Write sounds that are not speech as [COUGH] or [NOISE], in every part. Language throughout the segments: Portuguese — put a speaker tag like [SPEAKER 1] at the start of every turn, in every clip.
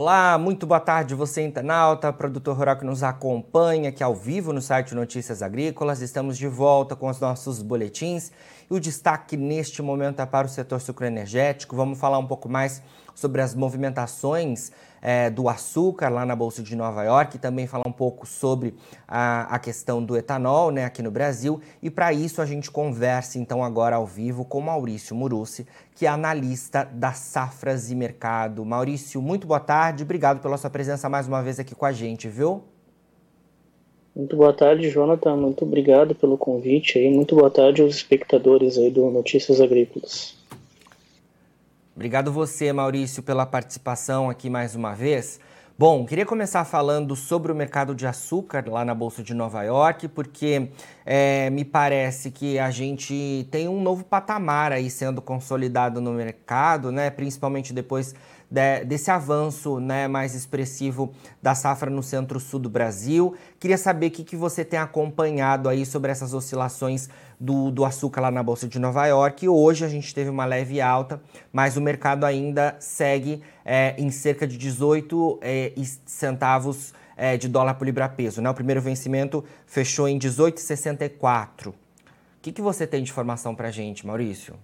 [SPEAKER 1] Olá, muito boa tarde você internauta, produtor rural que nos acompanha aqui ao vivo no site Notícias Agrícolas. Estamos de volta com os nossos boletins e o destaque neste momento é para o setor sucroenergético. Vamos falar um pouco mais sobre as movimentações é, do açúcar lá na Bolsa de Nova York e também falar um pouco sobre a, a questão do etanol né, aqui no Brasil. E para isso a gente conversa então agora ao vivo com Maurício Murucci, que é analista da Safras e Mercado. Maurício, muito boa tarde, obrigado pela sua presença mais uma vez aqui com a gente, viu?
[SPEAKER 2] Muito boa tarde, Jonathan. Muito obrigado pelo convite aí. Muito boa tarde aos espectadores aí do Notícias Agrícolas.
[SPEAKER 1] Obrigado você, Maurício, pela participação aqui mais uma vez. Bom, queria começar falando sobre o mercado de açúcar lá na Bolsa de Nova York, porque é, me parece que a gente tem um novo patamar aí sendo consolidado no mercado, né? Principalmente depois de, desse avanço né, mais expressivo da safra no centro-sul do Brasil. Queria saber o que, que você tem acompanhado aí sobre essas oscilações do, do açúcar lá na Bolsa de Nova York. Hoje a gente teve uma leve alta, mas o mercado ainda segue é, em cerca de 18 é, centavos é, de dólar por libra-peso. Né? O primeiro vencimento fechou em 18,64. O que, que você tem de informação para gente, Maurício?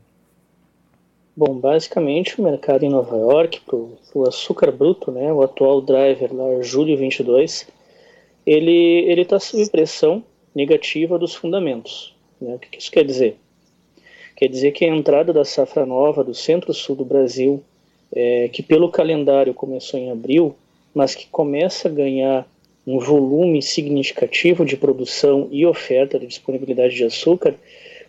[SPEAKER 2] Bom, basicamente o mercado em Nova York, para o açúcar bruto, né, o atual driver lá, julho 22, ele está sob pressão negativa dos fundamentos. Né? O que isso quer dizer? Quer dizer que a entrada da safra nova do centro-sul do Brasil, é, que pelo calendário começou em abril, mas que começa a ganhar um volume significativo de produção e oferta de disponibilidade de açúcar,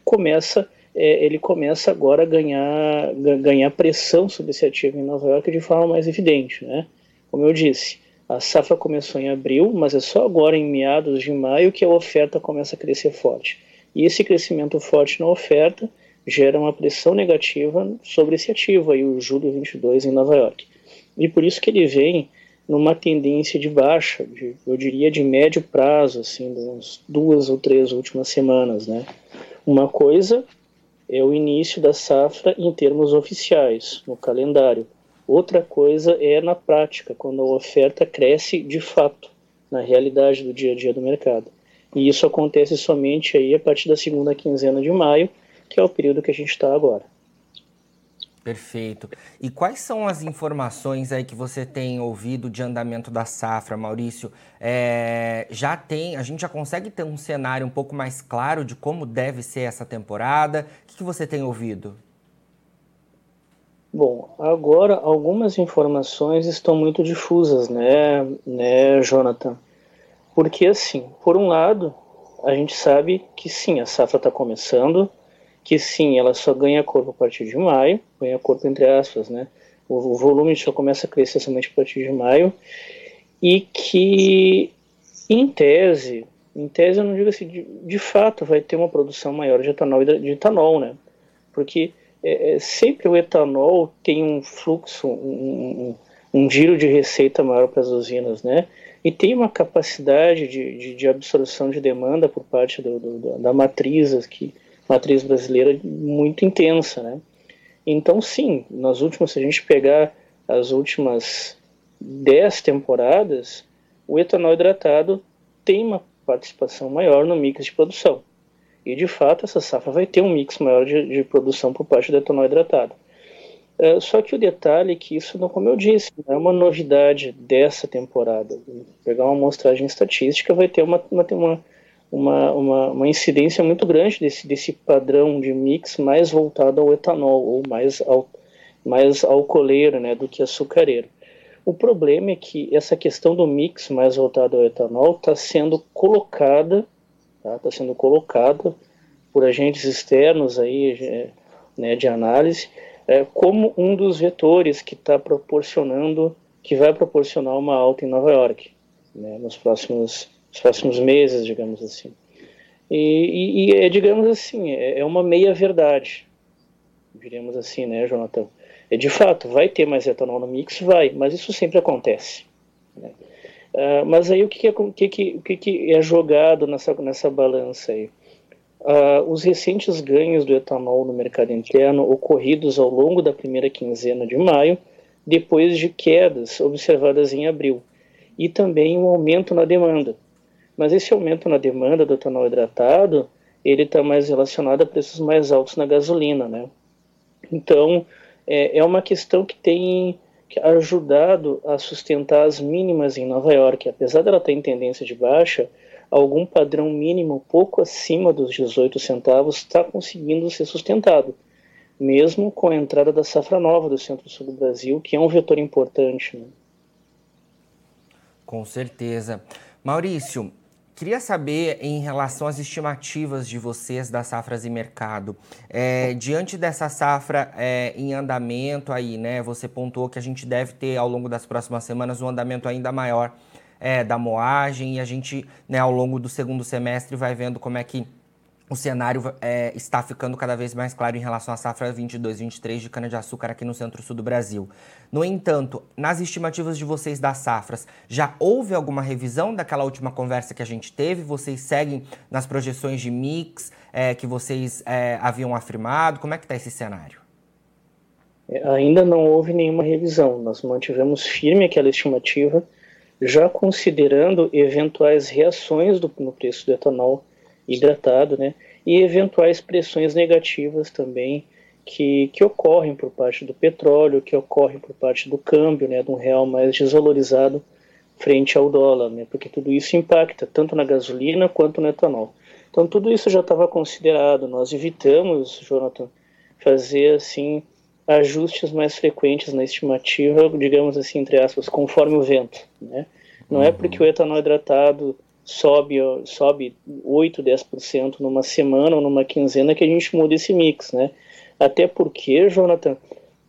[SPEAKER 2] começa é, ele começa agora a ganhar, ganhar pressão sobre esse ativo em Nova York de forma mais evidente. Né? Como eu disse, a safra começou em abril, mas é só agora, em meados de maio, que a oferta começa a crescer forte. E esse crescimento forte na oferta gera uma pressão negativa sobre esse ativo, aí, o Júlio 22 em Nova York. E por isso que ele vem numa tendência de baixa, de, eu diria de médio prazo, assim, das duas ou três últimas semanas, né? Uma coisa é o início da safra em termos oficiais, no calendário. Outra coisa é na prática, quando a oferta cresce de fato, na realidade do dia a dia do mercado. E isso acontece somente aí a partir da segunda quinzena de maio, que é o período que a gente está agora.
[SPEAKER 1] Perfeito. E quais são as informações aí que você tem ouvido de andamento da safra, Maurício? É, já tem, a gente já consegue ter um cenário um pouco mais claro de como deve ser essa temporada? O que, que você tem ouvido?
[SPEAKER 2] Bom, agora algumas informações estão muito difusas, né, né, Jonathan? Porque assim, por um lado, a gente sabe que sim, a safra está começando, que sim, ela só ganha corpo a partir de maio, ganha corpo entre aspas, né? O, o volume só começa a crescer somente a partir de maio, e que, em tese, em tese eu não digo assim, de, de fato vai ter uma produção maior de etanol e de etanol, né? Porque é, é, sempre o etanol tem um fluxo, um, um, um giro de receita maior para as usinas, né? E tem uma capacidade de, de, de absorção de demanda por parte do, do, da matriz que matriz brasileira muito intensa, né? Então, sim, nas últimas, se a gente pegar as últimas dez temporadas, o etanol hidratado tem uma participação maior no mix de produção. E, de fato, essa safra vai ter um mix maior de, de produção por parte do etanol hidratado. Uh, só que o detalhe é que isso, não, como eu disse, não é uma novidade dessa temporada. Pegar uma amostragem estatística vai ter uma, uma, uma uma, uma, uma, incidência muito grande desse, desse padrão de mix mais voltado ao etanol ou mais, ao, mais alcooleiro né, do que açucareiro. O problema é que essa questão do mix mais voltado ao etanol está sendo colocada, está tá sendo colocada por agentes externos aí, é, né, de análise, é, como um dos vetores que está proporcionando, que vai proporcionar uma alta em Nova York, né, nos próximos nos próximos meses, digamos assim. E, e, e é, digamos assim, é, é uma meia-verdade, diríamos assim, né, Jonathan? É, de fato, vai ter mais etanol no mix? Vai, mas isso sempre acontece. Né? Uh, mas aí o que, é, que, o que é jogado nessa, nessa balança aí? Uh, os recentes ganhos do etanol no mercado interno ocorridos ao longo da primeira quinzena de maio depois de quedas observadas em abril, e também um aumento na demanda. Mas esse aumento na demanda do etanol hidratado, ele está mais relacionado a preços mais altos na gasolina, né? Então, é, é uma questão que tem ajudado a sustentar as mínimas em Nova York. Apesar dela ter em tendência de baixa, algum padrão mínimo pouco acima dos 18 centavos está conseguindo ser sustentado, mesmo com a entrada da safra nova do centro-sul do Brasil, que é um vetor importante. Né?
[SPEAKER 1] Com certeza. Maurício, Queria saber em relação às estimativas de vocês das safras e mercado. É, diante dessa safra é, em andamento aí, né? Você pontuou que a gente deve ter ao longo das próximas semanas um andamento ainda maior é, da moagem e a gente, né, ao longo do segundo semestre, vai vendo como é que o cenário é, está ficando cada vez mais claro em relação à safra 22-23 de cana-de-açúcar aqui no centro-sul do Brasil. No entanto, nas estimativas de vocês das safras, já houve alguma revisão daquela última conversa que a gente teve? Vocês seguem nas projeções de mix é, que vocês é, haviam afirmado? Como é que está esse cenário?
[SPEAKER 2] É, ainda não houve nenhuma revisão. Nós mantivemos firme aquela estimativa, já considerando eventuais reações do, no preço do etanol hidratado, né? E eventuais pressões negativas também que, que ocorrem por parte do petróleo, que ocorrem por parte do câmbio, né? De um real mais desvalorizado frente ao dólar, né? Porque tudo isso impacta tanto na gasolina quanto no etanol. Então tudo isso já estava considerado. Nós evitamos, Jonathan, fazer assim ajustes mais frequentes na estimativa, digamos assim, entre aspas, conforme o vento, né? Não é porque o etanol hidratado sobe, sobe 8, 10% numa semana ou numa quinzena que a gente muda esse mix, né? Até porque, Jonathan,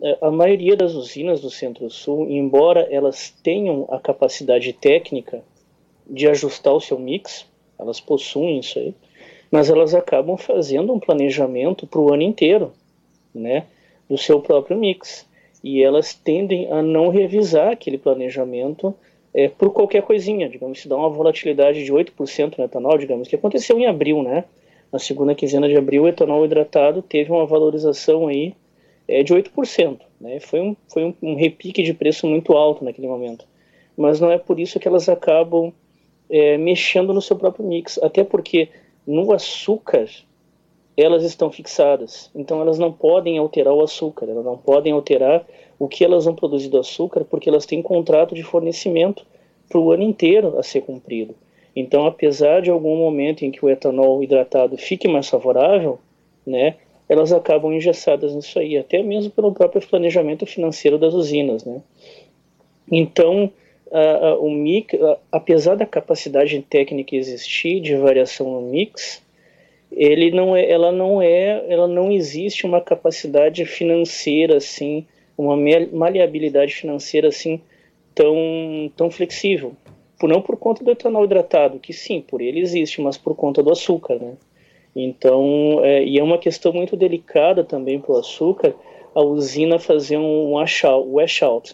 [SPEAKER 2] é, a maioria das usinas do Centro-Sul, embora elas tenham a capacidade técnica de ajustar o seu mix, elas possuem isso aí, mas elas acabam fazendo um planejamento para o ano inteiro, né, do seu próprio mix. E elas tendem a não revisar aquele planejamento é, por qualquer coisinha, digamos, se dá uma volatilidade de 8% no etanol, digamos, que aconteceu em abril, né? Na segunda quinzena de abril, o etanol hidratado teve uma valorização aí é, de 8%, né? Foi, um, foi um, um, repique de preço muito alto naquele momento. Mas não é por isso que elas acabam é, mexendo no seu próprio mix, até porque no açúcar elas estão fixadas, então elas não podem alterar o açúcar, elas não podem alterar o que elas vão produzir do açúcar, porque elas têm contrato de fornecimento para o ano inteiro a ser cumprido. Então, apesar de algum momento em que o etanol hidratado fique mais favorável, né, elas acabam engessadas nisso aí, até mesmo pelo próprio planejamento financeiro das usinas, né. Então, a, a, o mix, a, apesar da capacidade técnica existir de variação no mix, ele não é, ela não é, ela não existe uma capacidade financeira assim uma maleabilidade financeira assim tão, tão flexível. Por, não por conta do etanol hidratado, que sim, por ele existe, mas por conta do açúcar, né? Então, é, e é uma questão muito delicada também para o açúcar, a usina fazer um wash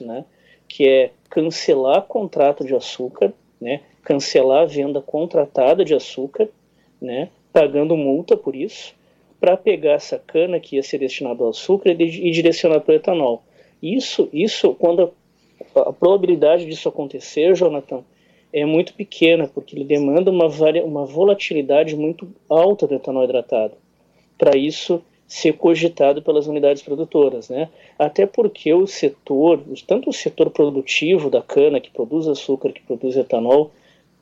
[SPEAKER 2] né? Que é cancelar contrato de açúcar, né? Cancelar a venda contratada de açúcar, né? Pagando multa por isso, para pegar essa cana que ia ser destinada ao açúcar e, direcionar para o etanol. Isso, isso quando a, a probabilidade disso acontecer, Jonathan, é muito pequena, porque ele demanda uma, uma volatilidade muito alta do etanol hidratado. Para isso ser cogitado pelas unidades produtoras, né? Até porque o setor, tanto o setor produtivo da cana que produz açúcar, que produz etanol,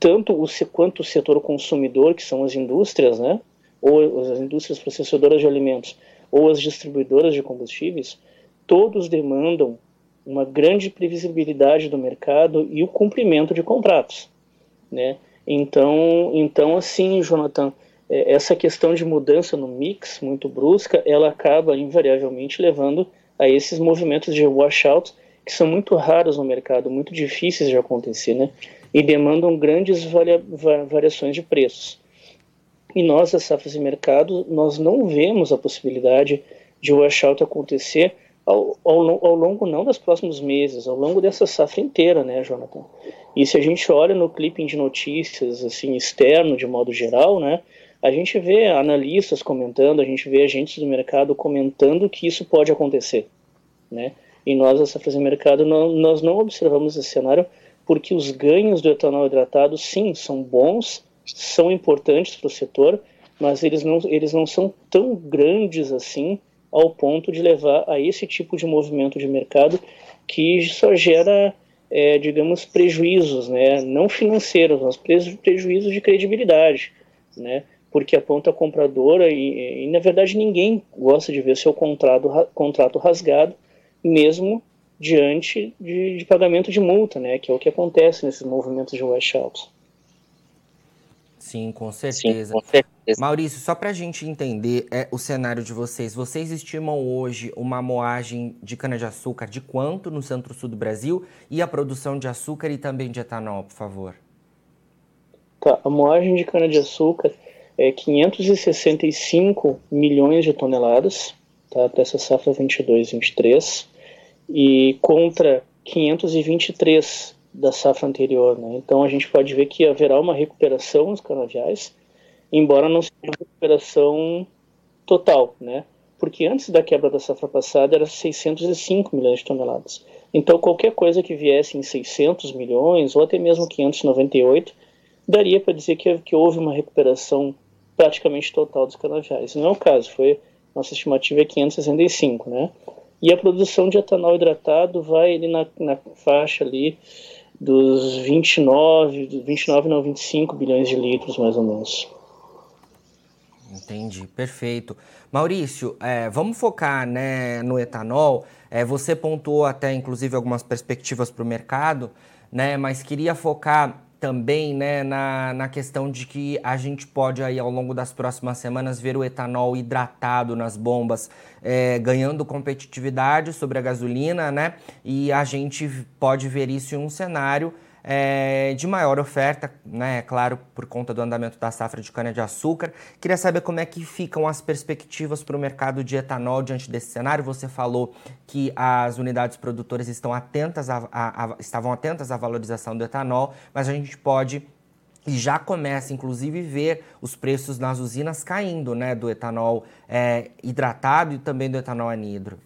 [SPEAKER 2] tanto o quanto o setor consumidor, que são as indústrias, né? Ou as indústrias processadoras de alimentos, ou as distribuidoras de combustíveis, todos demandam uma grande previsibilidade do mercado e o cumprimento de contratos, né? Então, então assim, Jonathan, é, essa questão de mudança no mix muito brusca, ela acaba invariavelmente levando a esses movimentos de washout que são muito raros no mercado, muito difíceis de acontecer, né? E demandam grandes varia variações de preços. E nós, as safras de mercado, nós não vemos a possibilidade de washout acontecer ao, ao, ao, longo não dos próximos meses, ao longo dessa safra inteira, né, Jonathan? E se a gente olha no clipping de notícias, assim, externo, de modo geral, né, a gente vê analistas comentando, a gente vê agentes do mercado comentando que isso pode acontecer, né? E nós, a Safra Mercado, não, nós não observamos esse cenário porque os ganhos do etanol hidratado, sim, são bons, são importantes para o setor, mas eles não, eles não são tão grandes assim ao ponto de levar a esse tipo de movimento de mercado que só gera, é, digamos, prejuízos, né? não financeiros, mas prejuízos de credibilidade, né? porque a ponta compradora e, e, na verdade ninguém gosta de ver seu contrato, contrato rasgado, mesmo diante de, de, pagamento de multa, né? que é o que acontece nesses movimentos de washouts.
[SPEAKER 1] Sim, com certeza. Sim, com certeza. Maurício, só para a gente entender é, o cenário de vocês, vocês estimam hoje uma moagem de cana-de-açúcar de quanto no centro-sul do Brasil e a produção de açúcar e também de etanol, por favor?
[SPEAKER 2] Tá, a moagem de cana-de-açúcar é 565 milhões de toneladas, tá, para essa safra 22-23, e contra 523 da safra anterior. Né? Então a gente pode ver que haverá uma recuperação nos canaviais, embora não seja uma recuperação total, né? porque antes da quebra da safra passada era 605 milhões de toneladas. Então qualquer coisa que viesse em 600 milhões ou até mesmo 598 daria para dizer que, que houve uma recuperação praticamente total dos canaviais. Não é o caso, foi nossa estimativa é 565, né? E a produção de etanol hidratado vai ali na, na faixa ali dos 29, 29 não 25 bilhões de litros mais ou menos.
[SPEAKER 1] Entendi, perfeito. Maurício, é, vamos focar né, no etanol. É, você pontuou até, inclusive, algumas perspectivas para o mercado, né, mas queria focar também né, na, na questão de que a gente pode aí ao longo das próximas semanas ver o etanol hidratado nas bombas é, ganhando competitividade sobre a gasolina, né? E a gente pode ver isso em um cenário é, de maior oferta, né? Claro, por conta do andamento da safra de cana-de-açúcar. Queria saber como é que ficam as perspectivas para o mercado de etanol diante desse cenário. Você falou que as unidades produtoras estão atentas a, a, a, estavam atentas à valorização do etanol, mas a gente pode e já começa, inclusive, ver os preços nas usinas caindo, né, do etanol é, hidratado e também do etanol anidro.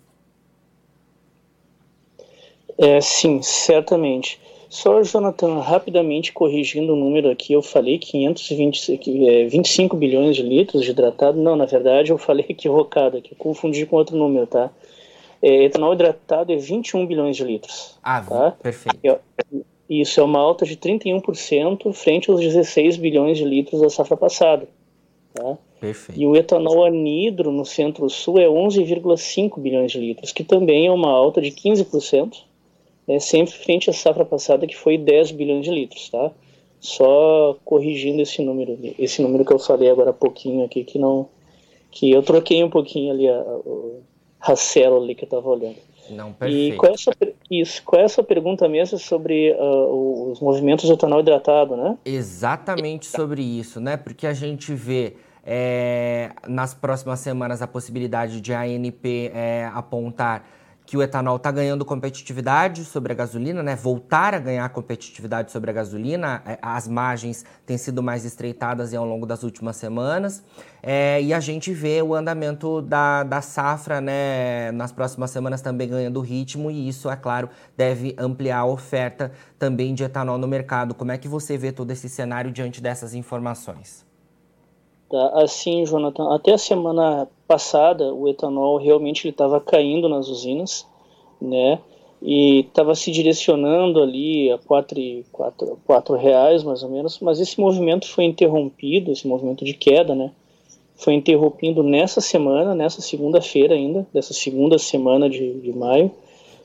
[SPEAKER 2] É, sim, certamente. Só, Jonathan, rapidamente corrigindo o número aqui, eu falei 520, é, 25 bilhões de litros de hidratado. Não, na verdade eu falei [LAUGHS] equivocado aqui, confundi com outro número, tá? É, etanol hidratado é 21 bilhões de litros.
[SPEAKER 1] Ah, tá? perfeito.
[SPEAKER 2] Isso é uma alta de 31% frente aos 16 bilhões de litros da safra passada. Tá?
[SPEAKER 1] Perfeito.
[SPEAKER 2] E o etanol anidro no centro-sul é 11,5 bilhões de litros, que também é uma alta de 15% né, sempre frente à safra passada que foi 10 bilhões de litros, tá? Só corrigindo esse número, esse número que eu falei agora há pouquinho aqui, que não, que eu troquei um pouquinho ali a, a, a célula ali que eu estava olhando.
[SPEAKER 1] Não, perfeito.
[SPEAKER 2] E qual é a sua, isso, qual é a sua pergunta mesmo sobre uh, os movimentos do etanol hidratado, né?
[SPEAKER 1] Exatamente sobre isso, né? Porque a gente vê é, nas próximas semanas a possibilidade de a ANP é, apontar que o etanol está ganhando competitividade sobre a gasolina, né? Voltar a ganhar competitividade sobre a gasolina. É, as margens têm sido mais estreitadas ao longo das últimas semanas. É, e a gente vê o andamento da, da safra, né? Nas próximas semanas também ganhando ritmo, e isso, é claro, deve ampliar a oferta também de etanol no mercado. Como é que você vê todo esse cenário diante dessas informações?
[SPEAKER 2] Tá, assim, Jonathan, até a semana passada o etanol realmente estava caindo nas usinas, né? E estava se direcionando ali a 4, 4, 4 reais mais ou menos, mas esse movimento foi interrompido, esse movimento de queda, né? Foi interrompido nessa semana, nessa segunda-feira ainda, dessa segunda semana de, de maio,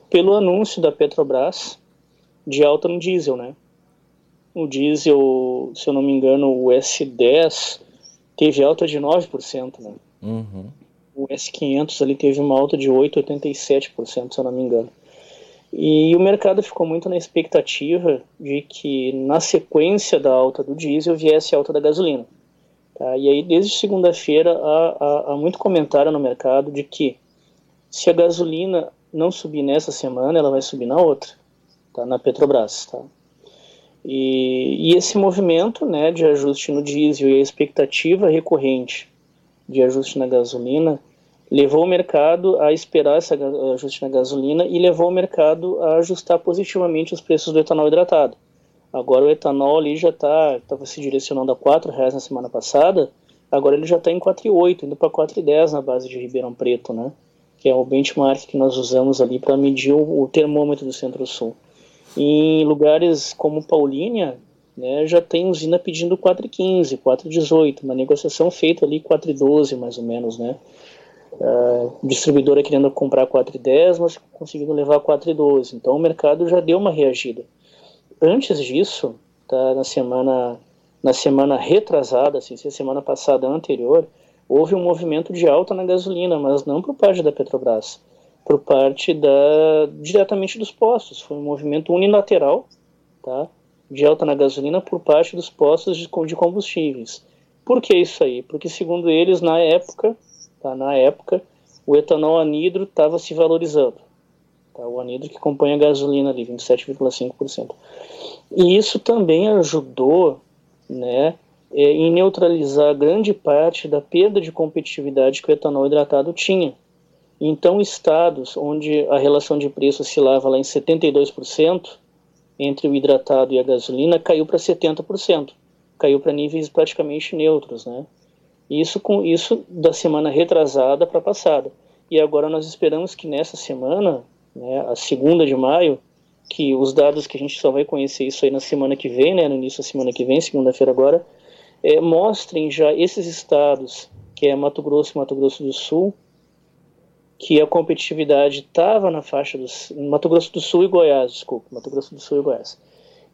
[SPEAKER 2] pelo anúncio da Petrobras de alta no diesel, né? O diesel, se eu não me engano, o S10 teve alta de 9%, né?
[SPEAKER 1] Uhum.
[SPEAKER 2] O S500 ali teve uma alta de 8,87%, se eu não me engano. E o mercado ficou muito na expectativa de que na sequência da alta do diesel viesse a alta da gasolina. Tá? E aí, desde segunda-feira, há, há, há, muito comentário no mercado de que se a gasolina não subir nessa semana, ela vai subir na outra, tá? na Petrobras. Tá? E, e, esse movimento né, de ajuste no diesel e a expectativa recorrente de ajuste na gasolina levou o mercado a esperar esse ajuste na gasolina e levou o mercado a ajustar positivamente os preços do etanol hidratado. Agora o etanol ali já está estava se direcionando a R$ reais na semana passada, agora ele já está em 4,8, indo para 4,10 na base de Ribeirão Preto, né? Que é o benchmark que nós usamos ali para medir o, termômetro do Centro-Sul. Em lugares como Paulínia, né, já tem usina pedindo 4,15, 4,18, uma negociação feita ali 4,12 mais ou menos, né? Uh, distribuidora querendo comprar 4,10, mas conseguindo levar 4,12. Então o mercado já deu uma reagida. Antes disso, tá, na semana na semana retrasada, assim, semana passada anterior, houve um movimento de alta na gasolina, mas não por parte da Petrobras, por parte da diretamente dos postos. Foi um movimento unilateral, tá? De alta na gasolina por parte dos postos de, combustíveis. Por que isso aí? Porque segundo eles, na época, tá, na época, o etanol anidro estava se valorizando. Tá, o anidro que compõe a gasolina ali, 27,5%. E isso também ajudou né, é, em neutralizar grande parte da perda de competitividade que o etanol hidratado tinha. Então, estados onde a relação de preço oscilava lá em 72%, entre o hidratado e a gasolina caiu para 70%, caiu para níveis praticamente neutros, né? Isso com isso da semana retrasada para passada. E agora nós esperamos que nessa semana, né, a segunda de maio, que os dados que a gente só vai conhecer isso aí na semana que vem, né, no início da semana que vem, segunda-feira agora, é, mostrem já esses estados, que é Mato Grosso e Mato Grosso do Sul, que a competitividade estava na faixa dos Mato Grosso do Sul e Goiás, desculpa, Mato Grosso do Sul e Goiás,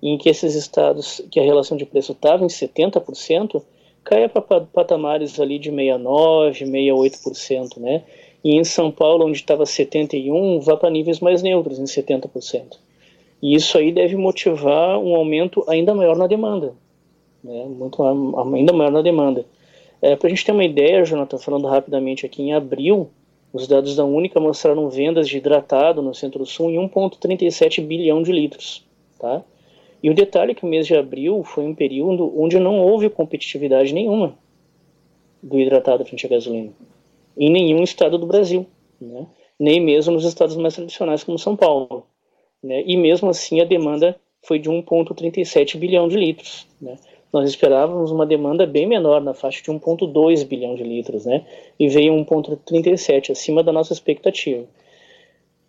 [SPEAKER 2] em que esses estados que a relação de preço estava em 70%, caia para patamares ali de 69, 68%, né? E em São Paulo, onde estava 71, vá para níveis mais neutros, em 70%. E isso aí deve motivar um aumento ainda maior na demanda, né? Muito ainda maior na demanda. É, para a gente ter uma ideia, Jonathan, falando rapidamente aqui, em abril os dados da Única mostraram vendas de hidratado no Centro-Sul em 1,37 bilhão de litros. Tá? E o detalhe é que o mês de abril foi um período onde não houve competitividade nenhuma do hidratado frente à gasolina. Em nenhum estado do Brasil. Né? Nem mesmo nos estados mais tradicionais como São Paulo. Né? E mesmo assim a demanda foi de 1,37 bilhão de litros. Né? Nós esperávamos uma demanda bem menor, na faixa de 1,2 bilhão de litros, né? E veio 1,37, acima da nossa expectativa.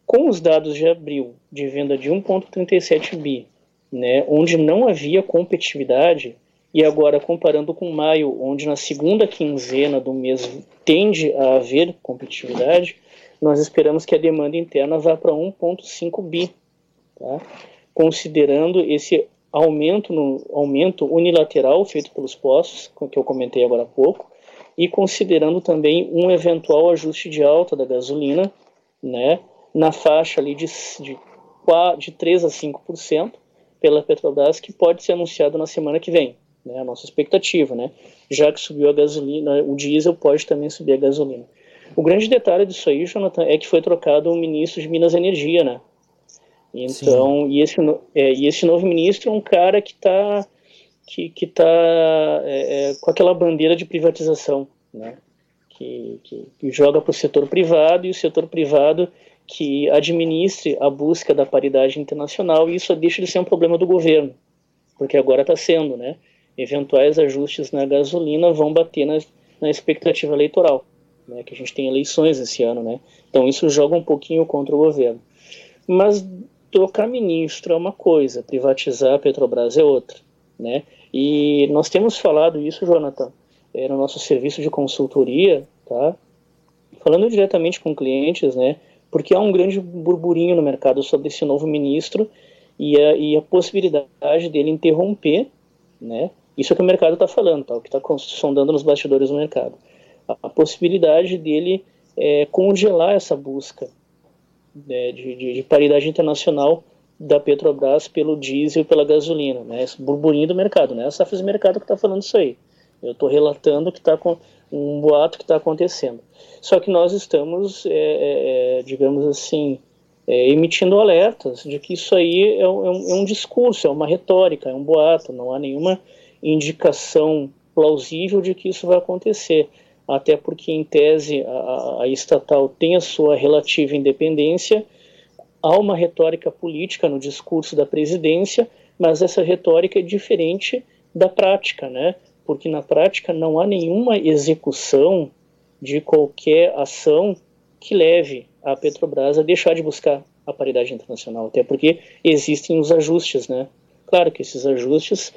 [SPEAKER 2] Com os dados de abril de venda de 1,37 bi, né, onde não havia competitividade, e agora comparando com maio, onde na segunda quinzena do mês tende a haver competitividade, nós esperamos que a demanda interna vá para 1,5 bi, tá? considerando esse aumento, no, aumento unilateral feito pelos postos, que eu comentei agora há pouco, e considerando também um eventual ajuste de alta da gasolina, né, na faixa ali de, de, de 3 a 5% pela Petrobras, que pode ser anunciado na semana que vem, né, a nossa expectativa, né, já que subiu a gasolina, o diesel pode também subir a gasolina. O grande detalhe disso aí, Jonathan, é que foi trocado o ministro de Minas e Energia, né, então, e esse, é, e esse novo ministro é um cara que está que, que tá, é, é, com aquela bandeira de privatização, né? que, que, que joga para o setor privado e o setor privado que administre a busca da paridade internacional e isso deixa de ser um problema do governo, porque agora está sendo, né? Eventuais ajustes na gasolina vão bater na, na expectativa eleitoral, né? Que a gente tem eleições esse ano, né? Então isso joga um pouquinho contra o governo. Mas trocar ministro é uma coisa, privatizar a Petrobras é outra, né? E nós temos falado isso, Jonathan, é, no nosso serviço de consultoria, tá? Falando diretamente com clientes, né? Porque há um grande burburinho no mercado sobre esse novo ministro e a, e a possibilidade dele interromper, né? Isso é o que o mercado está falando, tá? O que está sondando nos bastidores do mercado. A, a possibilidade dele é, congelar essa busca né, de, de, de, paridade internacional da Petrobras pelo diesel e pela gasolina, né? Esse burburinho do mercado, né? A Safras Mercado que está falando isso aí. Eu estou relatando que está com um boato que está acontecendo. Só que nós estamos, é, é, é, digamos assim, é, emitindo alertas de que isso aí é um, é um, discurso, é uma retórica, é um boato, não há nenhuma indicação plausível de que isso vai acontecer. Até porque, em tese, a, a estatal tem a sua relativa independência, há uma retórica política no discurso da presidência, mas essa retórica é diferente da prática, né? Porque na prática não há nenhuma execução de qualquer ação que leve a Petrobras a deixar de buscar a paridade internacional, até porque existem os ajustes, né? Claro que esses ajustes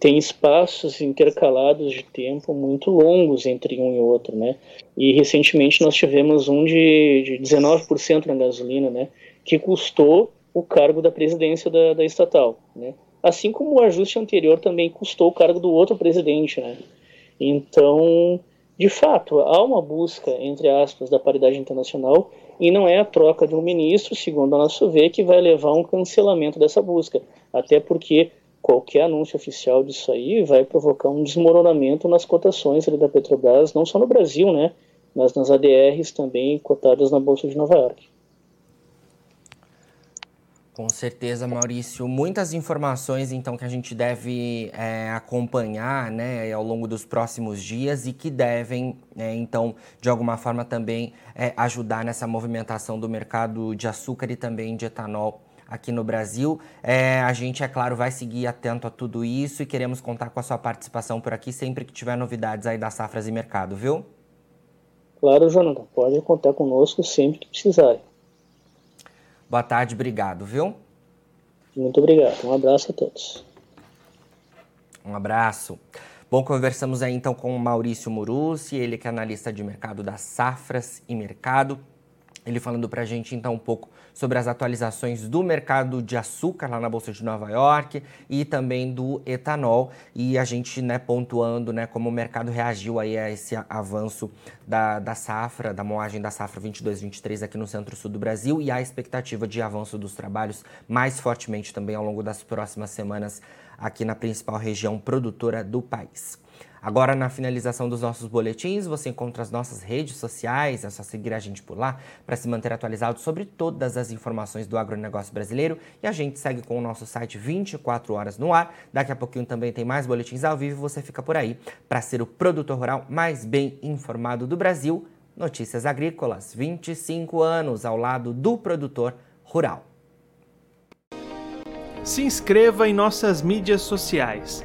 [SPEAKER 2] têm espaços intercalados de tempo muito longos entre um e outro, né? E recentemente nós tivemos um de, de 19% na gasolina, né? Que custou o cargo da presidência da, da estatal, né? Assim como o ajuste anterior também custou o cargo do outro presidente, né? Então, de fato, há uma busca, entre aspas, da paridade internacional e não é a troca de um ministro, segundo a nosso ver, que vai levar a um cancelamento dessa busca. Até porque qualquer anúncio oficial disso aí vai provocar um desmoronamento nas cotações da Petrobras, não só no Brasil, né, mas nas ADRs também cotadas na Bolsa de Nova York.
[SPEAKER 1] Com certeza, Maurício. Muitas informações, então, que a gente deve é, acompanhar né, ao longo dos próximos dias e que devem, é, então, de alguma forma também é, ajudar nessa movimentação do mercado de açúcar e também de etanol aqui no Brasil. É, a gente, é claro, vai seguir atento a tudo isso e queremos contar com a sua participação por aqui sempre que tiver novidades aí das safras e mercado, viu?
[SPEAKER 2] Claro, Jonathan. Pode contar conosco sempre que precisar.
[SPEAKER 1] Boa tarde, obrigado, viu?
[SPEAKER 2] Muito obrigado. Um abraço a todos.
[SPEAKER 1] Um abraço. Bom, conversamos aí então com o Maurício Murucci, ele que é analista de mercado das safras e mercado. Ele falando para a gente então um pouco sobre as atualizações do mercado de açúcar lá na Bolsa de Nova York e também do etanol e a gente né, pontuando né, como o mercado reagiu aí a esse avanço da, da safra, da moagem da safra 22-23 aqui no centro-sul do Brasil e a expectativa de avanço dos trabalhos mais fortemente também ao longo das próximas semanas aqui na principal região produtora do país. Agora, na finalização dos nossos boletins, você encontra as nossas redes sociais, é só seguir a gente por lá para se manter atualizado sobre todas as informações do agronegócio brasileiro. E a gente segue com o nosso site 24 horas no ar. Daqui a pouquinho também tem mais boletins ao vivo, você fica por aí para ser o produtor rural mais bem informado do Brasil. Notícias Agrícolas, 25 anos ao lado do produtor rural.
[SPEAKER 3] Se inscreva em nossas mídias sociais